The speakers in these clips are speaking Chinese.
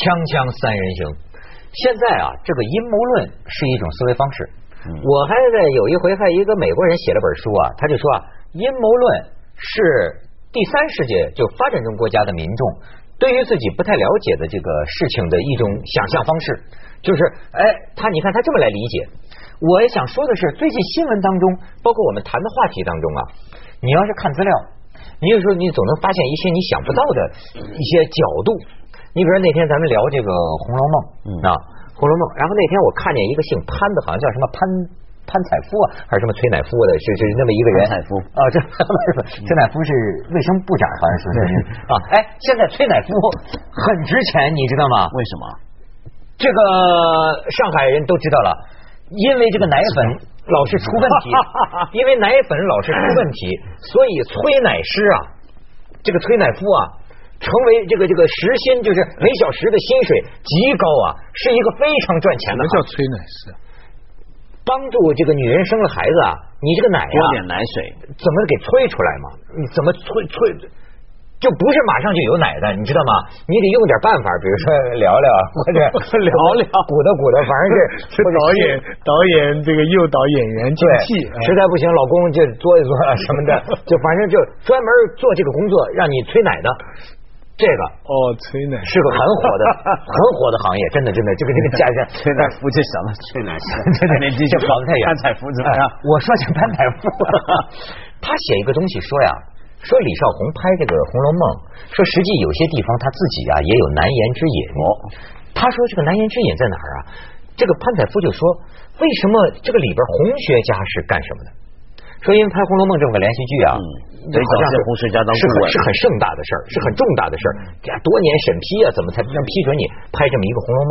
锵锵三人行，现在啊，这个阴谋论是一种思维方式。我还在有一回，还一个美国人写了本书啊，他就说啊，阴谋论是第三世界就发展中国家的民众对于自己不太了解的这个事情的一种想象方式。就是哎，他你看他这么来理解。我也想说的是，最近新闻当中，包括我们谈的话题当中啊，你要是看资料，你有时候你总能发现一些你想不到的一些角度。你比如说那天咱们聊这个《红楼梦》啊，《红楼梦》，然后那天我看见一个姓潘的，好像叫什么潘潘采夫啊，还是什么崔乃夫的，是是那么一个人。蔡夫啊，这崔乃夫是卫生部长，好像是啊。哎，现在崔乃夫很值钱，你知道吗？为什么？这个上海人都知道了，因为这个奶粉老是出问题，因为奶粉老是出问题，所以崔乃师啊，这个崔乃夫啊。成为这个这个时薪就是每小时的薪水极高啊，是一个非常赚钱的。什么叫催奶师？帮助这个女人生了孩子啊，你这个奶啊，多点奶水，怎么给催出来嘛？你怎么催催？就不是马上就有奶的，你知道吗？你得用点办法，比如说聊聊 或者聊聊鼓捣鼓捣，反正是 是导演导演这个诱导演员进戏，实在不行老公就做一做什么的，就反正就专门做这个工作，让你催奶的。这个哦，催奶是个很火的、很火的行业，真的真的，就跟这个家家催奶夫就想到催奶师，对对，这就跑得太远。潘彩夫怎么样？我说这潘彩夫，他写一个东西说呀，说李少红拍这个《红楼梦》，说实际有些地方他自己啊也有难言之隐。哦，他说这个难言之隐在哪儿啊？这个潘彩夫就说，为什么这个里边红学家是干什么的？说因为拍《红楼梦》这么个连续剧啊，得找些红学家当顾问，是很盛大的事儿，是很重大的事儿。多年审批啊，怎么才能批准你拍这么一个《红楼梦》？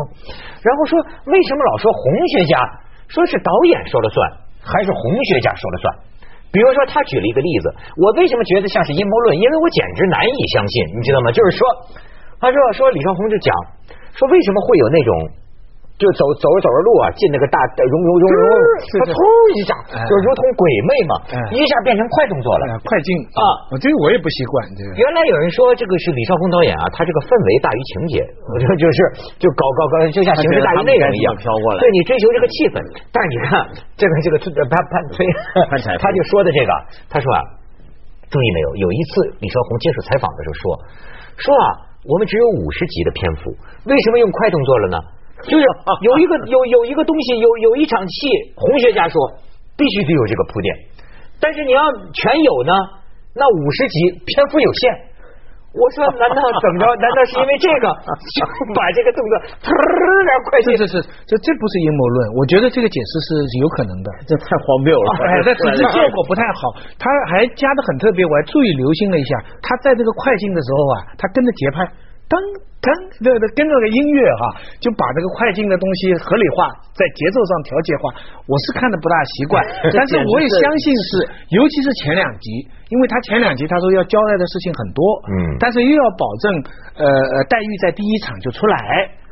然后说为什么老说红学家？说是导演说了算，还是红学家说了算？比如说他举了一个例子，我为什么觉得像是阴谋论？因为我简直难以相信，你知道吗？就是说，他说说李少红就讲说为什么会有那种。就走走着走着路啊，进那个大融融融融，他突一下就如同鬼魅嘛，一下变成快动作了，快进啊！我这个我也不习惯这个。原来有人说这个是李少峰导演啊，他这个氛围大于情节，我觉得就是就搞搞搞，就像形式大于内容一样飘过来。对你追求这个气氛，但是你看这个这个潘潘崔，他就说的这个，他说啊，注意没有？有一次李少红接受采访的时候说，说啊，我们只有五十集的篇幅，为什么用快动作了呢？就是 有一个有有一个东西，有有一场戏，红学家说必须得有这个铺垫，但是你要全有呢，那五十集篇幅有限。我说 难道怎么着？难道是因为这个就把这个动作突然快进？是是是这这不是阴谋论，我觉得这个解释是有可能的。这太荒谬了，哎，但实际效果不太好。他还加的很特别，我还注意留心了一下，他在这个快进的时候啊，他跟着节拍。噔噔，对对，跟着个音乐哈，就把这个快进的东西合理化，在节奏上调节化。我是看的不大习惯，但是我也相信是，尤其是前两集，因为他前两集他说要交代的事情很多，嗯，但是又要保证呃呃黛玉在第一场就出来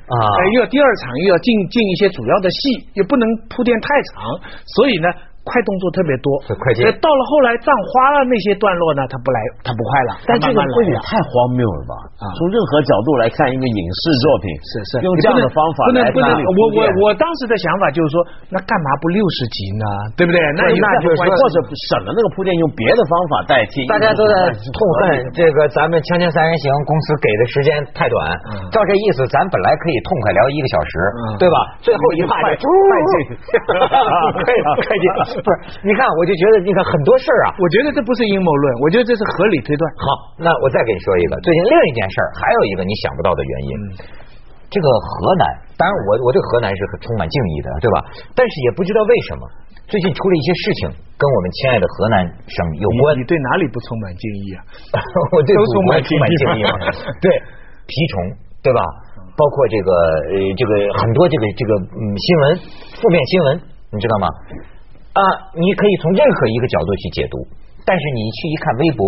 啊，又要第二场又要进进一些主要的戏，又不能铺垫太长，所以呢。快动作特别多，快进。到了后来葬花了那些段落呢，他不来，他不快了。但这个会也太荒谬了吧？啊从任何角度来看，一个影视作品是是用这样的方法来不能我我我当时的想法就是说，那干嘛不六十集呢？对不对？那那就或者省了那个铺垫，用别的方法代替。大家都在痛恨这个咱们《锵锵三人行》公司给的时间太短。照这意思，咱本来可以痛快聊一个小时，对吧？最后一话就快进，快快进。不是，你看，我就觉得，你看很多事儿啊，我觉得这不是阴谋论，我觉得这是合理推断。好，那我再给你说一个，最近另一件事儿，还有一个你想不到的原因。这个河南，当然我我对河南是很充满敬意的，对吧？但是也不知道为什么，最近出了一些事情，跟我们亲爱的河南省有关。你对哪里不充满敬意啊？我对充满充满敬意嘛。对，蜱虫，对吧？包括这个呃，这个很多这个这个嗯新闻，负面新闻。你知道吗？啊，你可以从任何一个角度去解读，但是你去一看微博，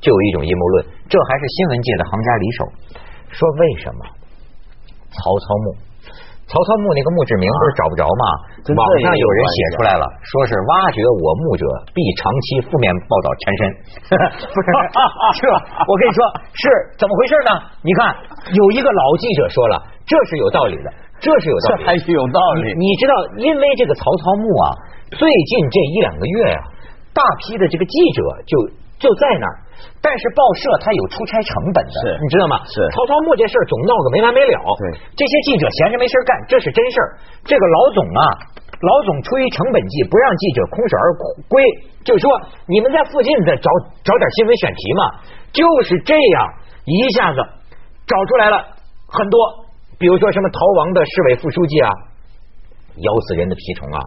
就有一种阴谋论。这还是新闻界的行家里手说，为什么曹操墓？曹操墓那个墓志铭不是找不着吗？网上有人写出来了，说是挖掘我墓者必长期负面报道缠身。不是，这我跟你说是怎么回事呢？你看有一个老记者说了，这是有道理的，这是有道理，还是有道理。你知道，因为这个曹操墓啊，最近这一两个月啊，大批的这个记者就就在那儿，但是报社它有出差成本的，你知道吗？是曹操墓这事儿总闹个没完没了。对，这些记者闲着没事干，这是真事儿。这个老总啊，老总出于成本计，不让记者空手而归，就是说你们在附近再找找点新闻选题嘛，就是这样一下子找出来了很多，比如说什么逃亡的市委副书记啊，咬死人的蜱虫啊。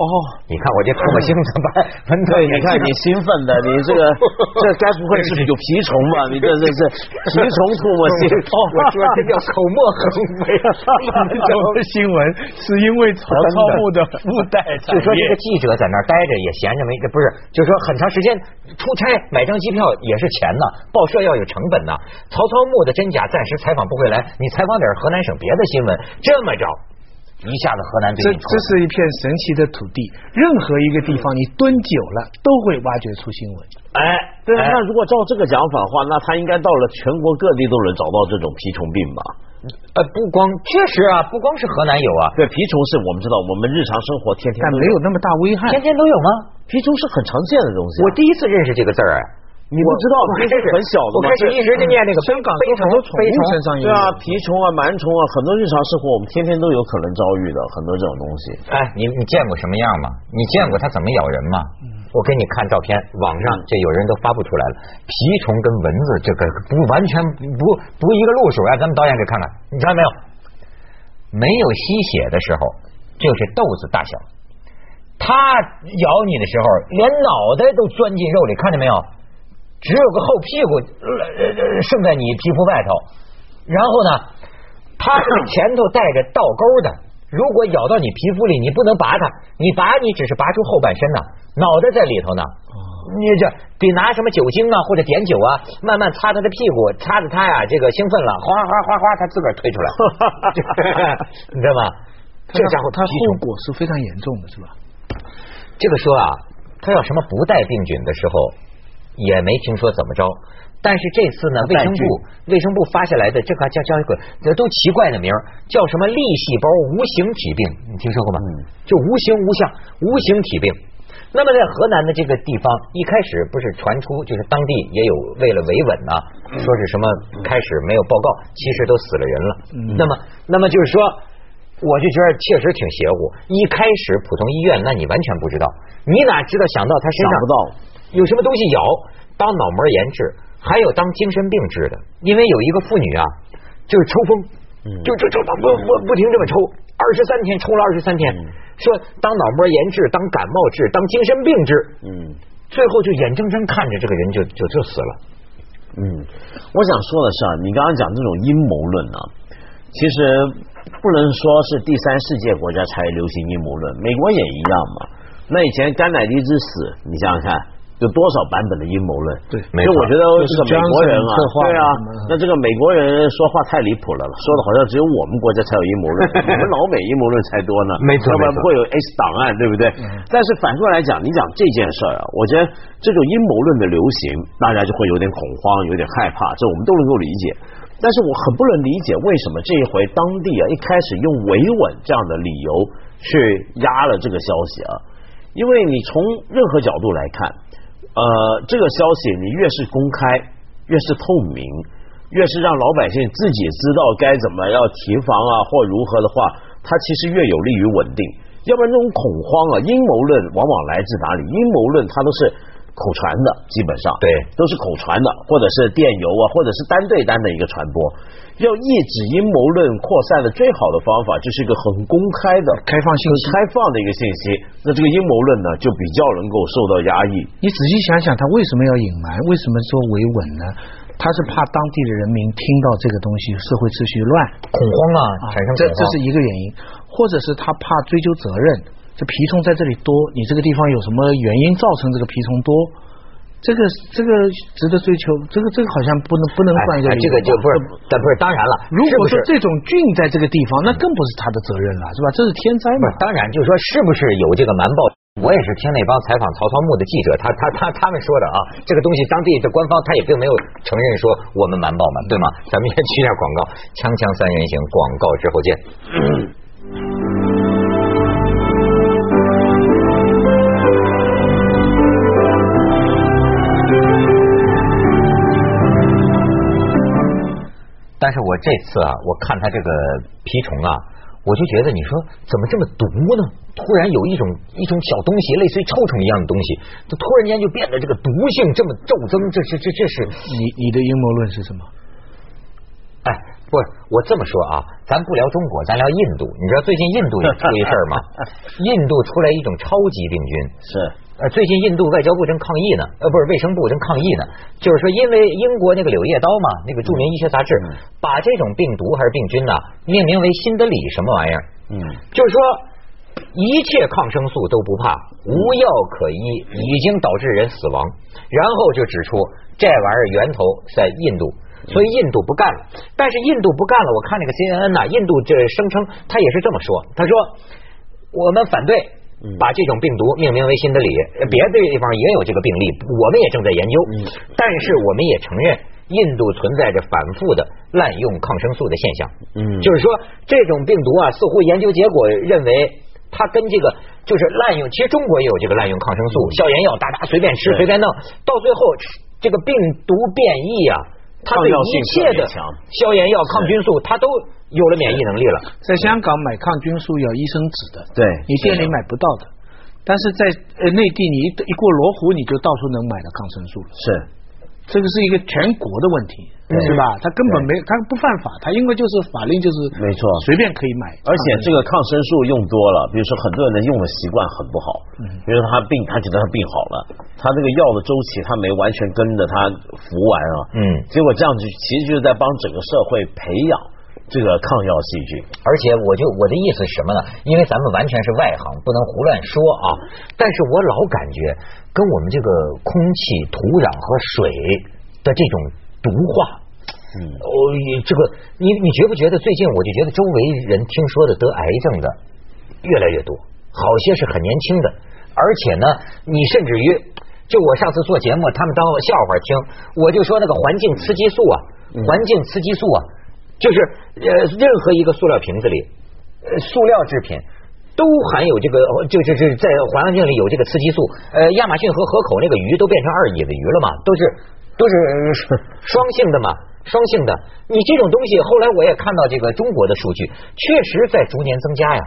哦，你看我这唾沫星子把闻到对，你看你兴奋的，你这个 这该不会是有蜱虫吧？你这这这蜱虫唾沫星。哦，我说这叫口沫横飞。这个新闻是因为曹操墓的附带产就说这个记者在那儿待着也闲着没，不是，就说很长时间出差买张机票也是钱呐，报社要有成本呐。曹操墓的真假暂时采访不回来，你采访点河南省别的新闻，这么着。一下子河南对这这是一片神奇的土地，任何一个地方你蹲久了都会挖掘出新闻。哎，对啊，哎那如果照这个讲法的话，那他应该到了全国各地都能找到这种蜱虫病吧？呃，不光确实啊，不光是河南有啊，对，蜱虫是我们知道，我们日常生活天天都但没有那么大危害。天天都有吗？蜱虫是很常见的东西啊。我第一次认识这个字儿哎。你不知道我蜱虫很小的吗？我开始一直就念那个香港飞虫很多宠物身上有。对啊，蜱虫啊、螨虫啊，很多日常生活我们天天都有可能遭遇的，很多这种东西。哎，你你见过什么样吗？你见过它怎么咬人吗？我给你看照片，网上这有人都发布出来了。蜱虫跟蚊子这个不完全不不一个路数啊！咱们导演给看看，你看到没有？没有吸血的时候就是豆子大小，它咬你的时候连脑袋都钻进肉里，看见没有？只有个后屁股呃呃剩在你皮肤外头，然后呢，它是前头带着倒钩的，如果咬到你皮肤里，你不能拔它，你拔你只是拔出后半身呐，脑袋在里头呢。你这得拿什么酒精啊，或者碘酒啊，慢慢擦他的屁股，擦着他呀，这个兴奋了，哗哗哗哗，他自个儿推出来，你知道吗？这家伙它后果是非常严重的，是吧？这个说啊，他要什么不带病菌的时候，也没听说怎么着。但是这次呢，卫生部卫生部发下来的这个叫叫一个，这都奇怪的名儿，叫什么粒细胞无形体病，你听说过吗？嗯就无形无相无形体病。那么在河南的这个地方，一开始不是传出，就是当地也有为了维稳呐、说是什么开始没有报告，其实都死了人了。那么，那么就是说，我就觉得确实挺邪乎。一开始普通医院，那你完全不知道，你哪知道想到他身上想不到有什么东西咬，当脑膜炎治，还有当精神病治的。因为有一个妇女啊，就是抽风，就就就不不不停这么抽，二十三天抽了二十三天，说当脑膜炎治，当感冒治，当精神病治，嗯最后就眼睁睁看着这个人就就就死了。嗯，我想说的是啊，你刚刚讲这种阴谋论啊，其实不能说是第三世界国家才流行阴谋论，美国也一样嘛。那以前甘乃迪之死，你想想看，有多少版本的阴谋论？对没错我觉得这个美国人啊对啊，那这个美国人说话太离谱了，说的好像只有我们国家才有阴谋论，我们老美阴谋论才多呢，没错要不然不会有 X 档案，对不对？但是反过来讲，你讲这件事儿啊，我觉得这种阴谋论的流行，大家就会有点恐慌，有点害怕，这我们都能够理解。但是我很不能理解，为什么这一回当地啊一开始用维稳这样的理由去压了这个消息啊？因为你从任何角度来看，呃，这个消息你越是公开，越是透明，越是让老百姓自己知道该怎么要提防啊或如何的话，它其实越有利于稳定。要不然这种恐慌啊，阴谋论往往来自哪里？阴谋论它都是口传的，基本上对都是口传的，或者是电邮啊，或者是单对单的一个传播。要抑制阴谋论扩散的最好的方法，就是一个很公开的、开放性开放的一个信息。那这个阴谋论呢，就比较能够受到压抑。你仔细想想，他为什么要隐瞒？为什么说维稳呢？他是怕当地的人民听到这个东西，社会秩序乱，恐慌啊，产生恐慌。这这是一个原因，或者是他怕追究责任。这蜱虫在这里多，你这个地方有什么原因造成这个蜱虫多？这个这个值得追求，这个这个好像不能不能算一个这个就不是，但不是当然了，如果说这种菌在这个地方，那更不是他的责任了，是吧？这是天灾嘛。当然就是说，是不是有这个瞒报我也是听那帮采访曹操墓的记者，他他他他们说的啊，这个东西当地的官方他也并没有承认说我们瞒报嘛，对吗？咱们先去一下广告，锵锵三人行，广告之后见。这次啊，我看他这个蜱虫啊，我就觉得你说怎么这么毒呢？突然有一种一种小东西，类似于臭虫一样的东西，它突然间就变得这个毒性这么骤增，这是这这是你你的阴谋论是什么？哎，不是我这么说啊，咱不聊中国，咱聊印度。你知道最近印度也出一事儿吗？印度出来一种超级病菌，是。呃，最近印度外交部正抗议呢，呃，不是卫生部正抗议呢，就是说因为英国那个《柳叶刀》嘛，那个著名医学杂志，把这种病毒还是病菌呢，命名为新德里什么玩意儿？嗯，就是说一切抗生素都不怕，无药可医，已经导致人死亡。然后就指出这玩意儿源头在印度，所以印度不干了。但是印度不干了，我看那个 CNN 呐，印度这声称他也是这么说，他说我们反对。把这种病毒命名为新德里，别的地方也有这个病例，我们也正在研究。但是我们也承认，印度存在着反复的滥用抗生素的现象。嗯，就是说这种病毒啊，似乎研究结果认为它跟这个就是滥用，其实中国也有这个滥用抗生素、消炎药，大家随便吃随便弄，到最后这个病毒变异啊。它对一切的消炎药、抗菌素，它都有了免疫能力了。在香港买抗菌素要医生指的，对你店里买不到的。但是在呃内地，你一一过罗湖，你就到处能买到抗生素了。是。这个是一个全国的问题，是吧？他根本没，他不犯法，他因为就是法令就是没错，随便可以买。而且这个抗生素用多了，比如说很多人的用的习惯很不好，比如说他病，他觉得他病好了，他这个药的周期他没完全跟着他服完啊，嗯，结果这样子其实就是在帮整个社会培养这个抗药细菌。而且我就我的意思是什么呢？因为咱们完全是外行，不能胡乱说啊。但是我老感觉。跟我们这个空气、土壤和水的这种毒化，嗯，哦，这个你你觉不觉得最近我就觉得周围人听说的得癌症的越来越多，好些是很年轻的，而且呢，你甚至于就我上次做节目，他们当笑话听，我就说那个环境雌激素啊，环境雌激素啊，就是呃任何一个塑料瓶子里，呃塑料制品。都含有这个，就就是在环境里有这个雌激素。呃，亚马逊河河口那个鱼都变成二乙的鱼了嘛，都是都是 双性的嘛，双性的。你这种东西，后来我也看到这个中国的数据，确实在逐年增加呀。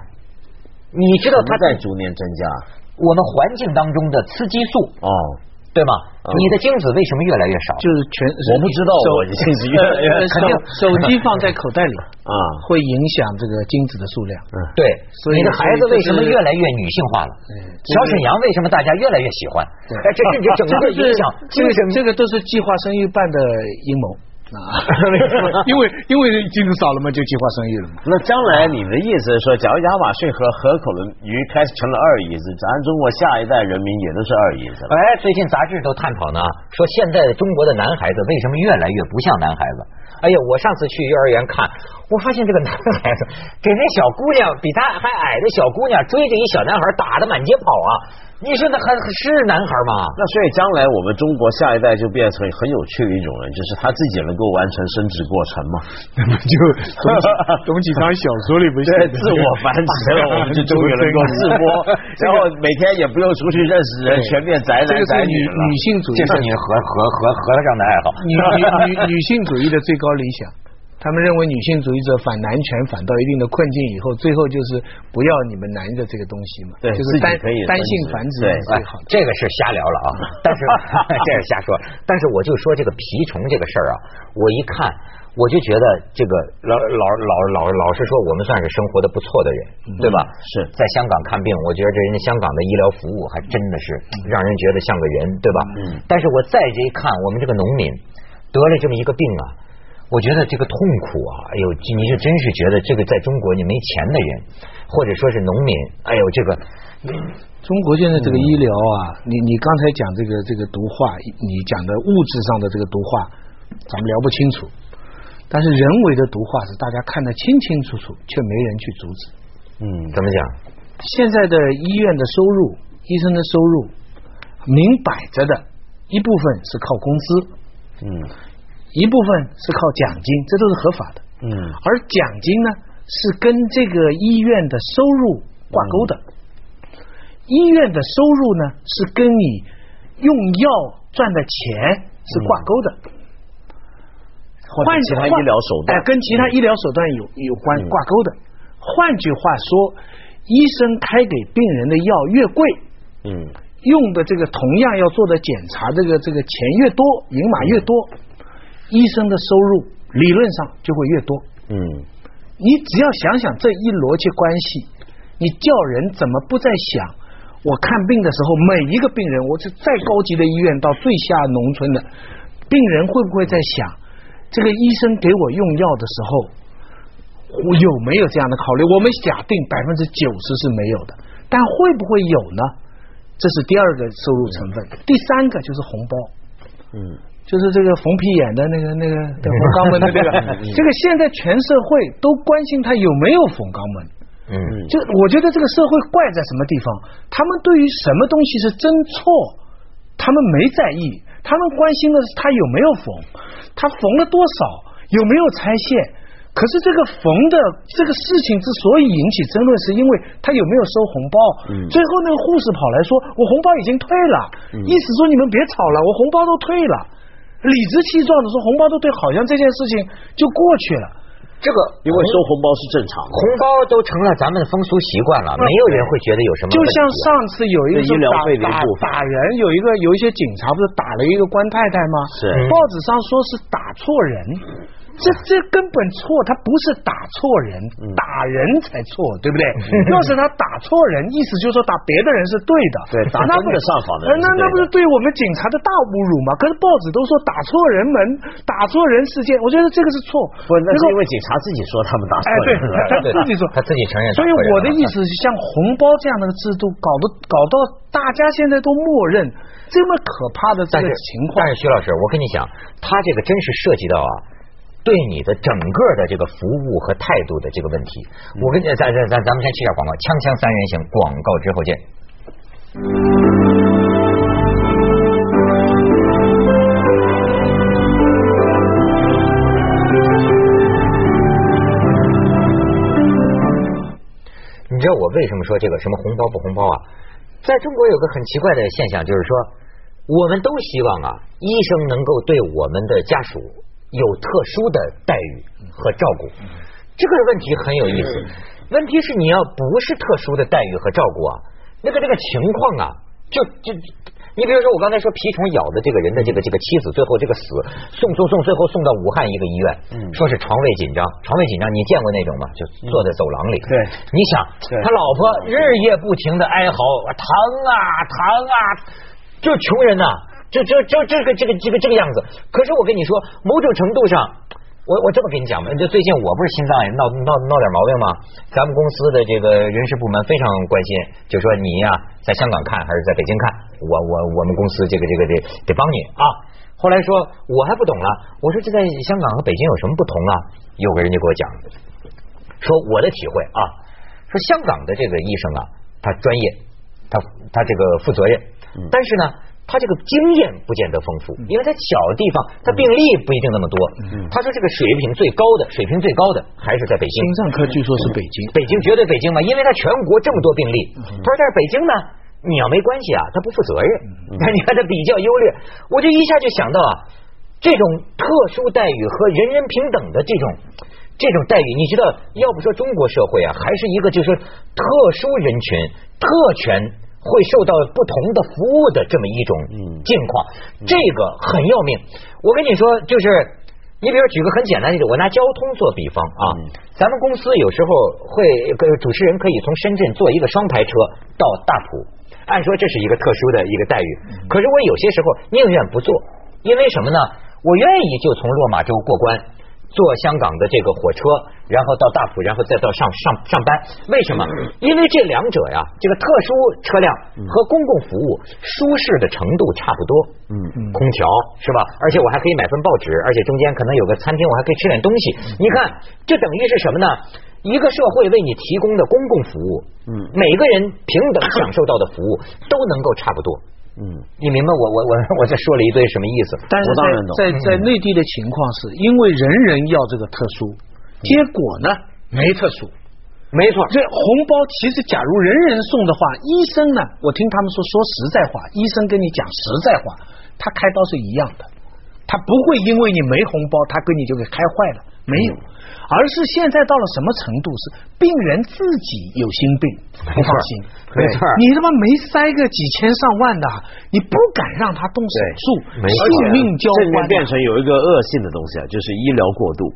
你知道它在逐年增加，我们环境当中的雌激素哦。对吗？你的精子为什么越来越少？就是全我不知道，我的精子越来越肯定 手机放在口袋里啊，会影响这个精子的数量。嗯，对。所以你的孩子为什么越来越女性化了？小沈阳为什么大家越来越喜欢？哎，这这这整个影响精神，这个都是计划生育办的阴谋。啊，因为因为精子少了嘛，就计划生育了嘛。那将来你的意思是说，假如亚马逊河河口的鱼开始成了二椅子，咱中国下一代人民也都是二椅子？哎，最近杂志都探讨呢，说现在的中国的男孩子为什么越来越不像男孩子？哎呀，我上次去幼儿园看，我发现这个男孩子给那小姑娘比他还矮的小姑娘追着一小男孩打的满街跑啊。你说那还是男孩吗？那所以将来我们中国下一代就变成很有趣的一种人，就是他自己能够完成生殖过程嘛？那么就董启昌小说里不是 自我繁殖了，我们就终于能够自播，然后每天也不用出去认识人，全面宅男宅女女性主义，这是你和和和和尚的爱好，女女女女性主义的最高理想。他们认为女性主义者反男权反到一定的困境以后，最后就是不要你们男的这个东西嘛，对，就是单单性繁殖最好。这个是瞎聊了啊，但是这是瞎说。但是我就说这个蜱虫这个事儿啊，我一看我就觉得这个老老老老老实说，我们算是生活的不错的人，对吧？是在香港看病，我觉得这人家香港的医疗服务还真的是让人觉得像个人，对吧？嗯。但是我再这一看，我们这个农民得了这么一个病啊。我觉得这个痛苦啊，哎呦，你是真是觉得这个在中国你没钱的人，或者说是农民，哎呦，这个中国现在这个医疗啊，你你刚才讲这个这个毒化，你讲的物质上的这个毒化，咱们聊不清楚，但是人为的毒化是大家看得清清楚楚，却没人去阻止。嗯，怎么讲？现在的医院的收入医生的收入明摆着的一部分是靠工资，嗯一部分是靠奖金，这都是合法的。嗯而奖金呢是跟这个医院的收入挂钩的。医院的收入呢是跟你用药赚的钱是挂钩的。或者其他医疗手段哎，跟其他医疗手段有有关嗯挂钩的。换句话说，医生开给病人的药越贵，嗯用的这个同样要做的检查，这个这个钱越多，银码越多，医生的收入理论上就会越多。嗯你只要想想这一逻辑关系，你叫人怎么不再想？我看病的时候，每一个病人，我是再高级的医院到最下农村的病人，会不会在想，这个医生给我用药的时候，我有没有这样的考虑？我们假定百分之九十是没有的，但会不会有呢？这是第二个收入成分，第三个就是红包。嗯就是这个冯皮演的那个那个对冯肛门的这个，这个现在全社会都关心他有没有冯肛门。嗯就我觉得这个社会怪在什么地方？他们对于什么东西是真错，他们没在意，他们关心的是他有没有缝，他缝了多少，有没有拆线。可是这个缝的这个事情之所以引起争论，是因为他有没有收红包。嗯最后那个护士跑来说：“我红包已经退了。意思说你们别吵了，我红包都退了。理直气壮的说红包都退，好像这件事情就过去了。这个因为收红包是正常的，红包都成了咱们的风俗习惯了，没有人会觉得有什么就。像上次有一个医疗打费的一打部分打人，有一个有一些警察不是打了一个官太太吗？是报纸上说是打错人。这这根本错，他不是打错人，打人才错，对不对？要是他打错人，意思就是说打别的人是对的，对打那不真的上访的人那那不是对对我们警察的大侮辱吗？可是报纸都说打错人门，打错人事件，我觉得这个是错。不，那是因为警察自己说他们打错哎，对人了，他自己说，他自己承认所以我的意思是，像红包这样的制度，搞得搞到大家现在都默认这么可怕的这个情况但。是徐老师，我跟你讲，他这个真是涉及到啊，对你的整个的这个服务和态度的这个问题。我跟你咱咱咱咱们先去下广告，锵锵三人行，广告之后见。你知道我为什么说这个什么红包不红包啊？在中国有个很奇怪的现象，就是说我们都希望啊，医生能够对我们的家属有特殊的待遇和照顾。这个问题很有意思。问题是你要不是特殊的待遇和照顾啊，那个这个情况啊，就就。你比如说，我刚才说蜱虫咬的这个人的这个这个妻子，最后这个死送送送，最后送到武汉一个医院，嗯说是床位紧张，床位紧张，你见过那种吗？就坐在走廊里，对你想他老婆日夜不停的哀嚎，疼啊疼啊，就穷人呐、就就就这个这个这个这个样子。可是我跟你说，某种程度上，我我这么跟你讲吧，就最近我不是心脏也闹闹闹点毛病吗？咱们公司的这个人事部门非常关心，就说你呀、在香港看还是在北京看？我我我们公司这个这个得得帮你啊。后来说我还不懂了，我说这在香港和北京有什么不同啊？有个人就给我讲，说我的体会啊，说香港的这个医生啊，他专业，他他这个负责任，但是呢，他这个经验不见得丰富，因为他小地方，他病例不一定那么多。他说这个水平最高的，水平最高的还是在北京。心脏科据说是北京，北京绝对北京嘛，因为他全国这么多病例。他说但是北京呢，你要没关系啊，他不负责任。你看他比较优劣，我就一下就想到啊，这种特殊待遇和人人平等的这种。这种待遇，你知道，要不说中国社会啊，还是一个就是特殊人群、特权会受到不同的服务的这么一种境况，这个很要命。我跟你说，就是你比如举个很简单的例子，我拿交通做比方啊，咱们公司有时候会呃主持人可以从深圳坐一个双排车到大埔，按说这是一个特殊的一个待遇，可是我有些时候宁愿不坐，因为什么呢？我愿意就从落马洲过关。坐香港的这个火车，然后到大埔，然后再到上上上班。为什么？因为这两者呀，这个特殊车辆和公共服务舒适的程度差不多。嗯嗯空调是吧？而且我还可以买份报纸，而且中间可能有个餐厅，我还可以吃点东西。你看，这等于是什么呢？一个社会为你提供的公共服务，嗯，每个人平等享受到的服务都能够差不多。嗯，你明白我我我我这说了一堆什么意思？但是在在在内地的情况是因为人人要这个特殊，结果呢没特殊。没错，这红包其实假如人人送的话，医生呢，我听他们说说实在话，医生跟你讲实在话，他开刀是一样的，他不会因为你没红包，他跟你就给开坏了，没有，而是现在到了什么程度是病人自己有心病，不放心，没错，你他妈没塞个几千上万的，你不敢让他动手术，性命交关，变成有一个恶性的东西啊，就是医疗过度。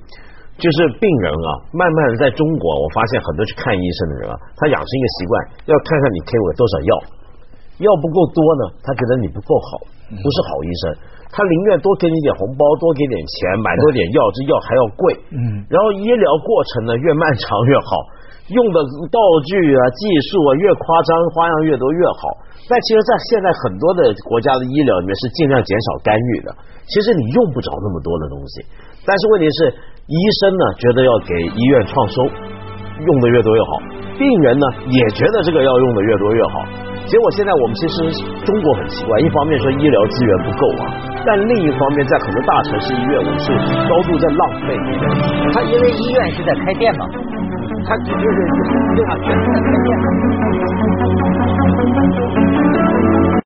就是病人啊，慢慢的在中国，我发现很多去看医生的人啊，他养成一个习惯，要看看你给我多少药，药不够多呢，他觉得你不够好，不是好医生，他宁愿多给你点红包，多给点钱，买多点药，这药还要贵，嗯，然后医疗过程呢越漫长越好，用的道具啊、技术啊越夸张，花样越多越好。但其实，在现在很多的国家的医疗里面是尽量减少干预的，其实你用不着那么多的东西，但是问题是。医生呢觉得要给医院创收，用的越多越好；病人呢也觉得这个要用的越多越好。结果现在我们其实中国很奇怪，一方面说医疗资源不够啊，但另一方面在很多大城市医院，我们是高度在浪费。他因为医院是在开店嘛，他就是对吧？全是在开店。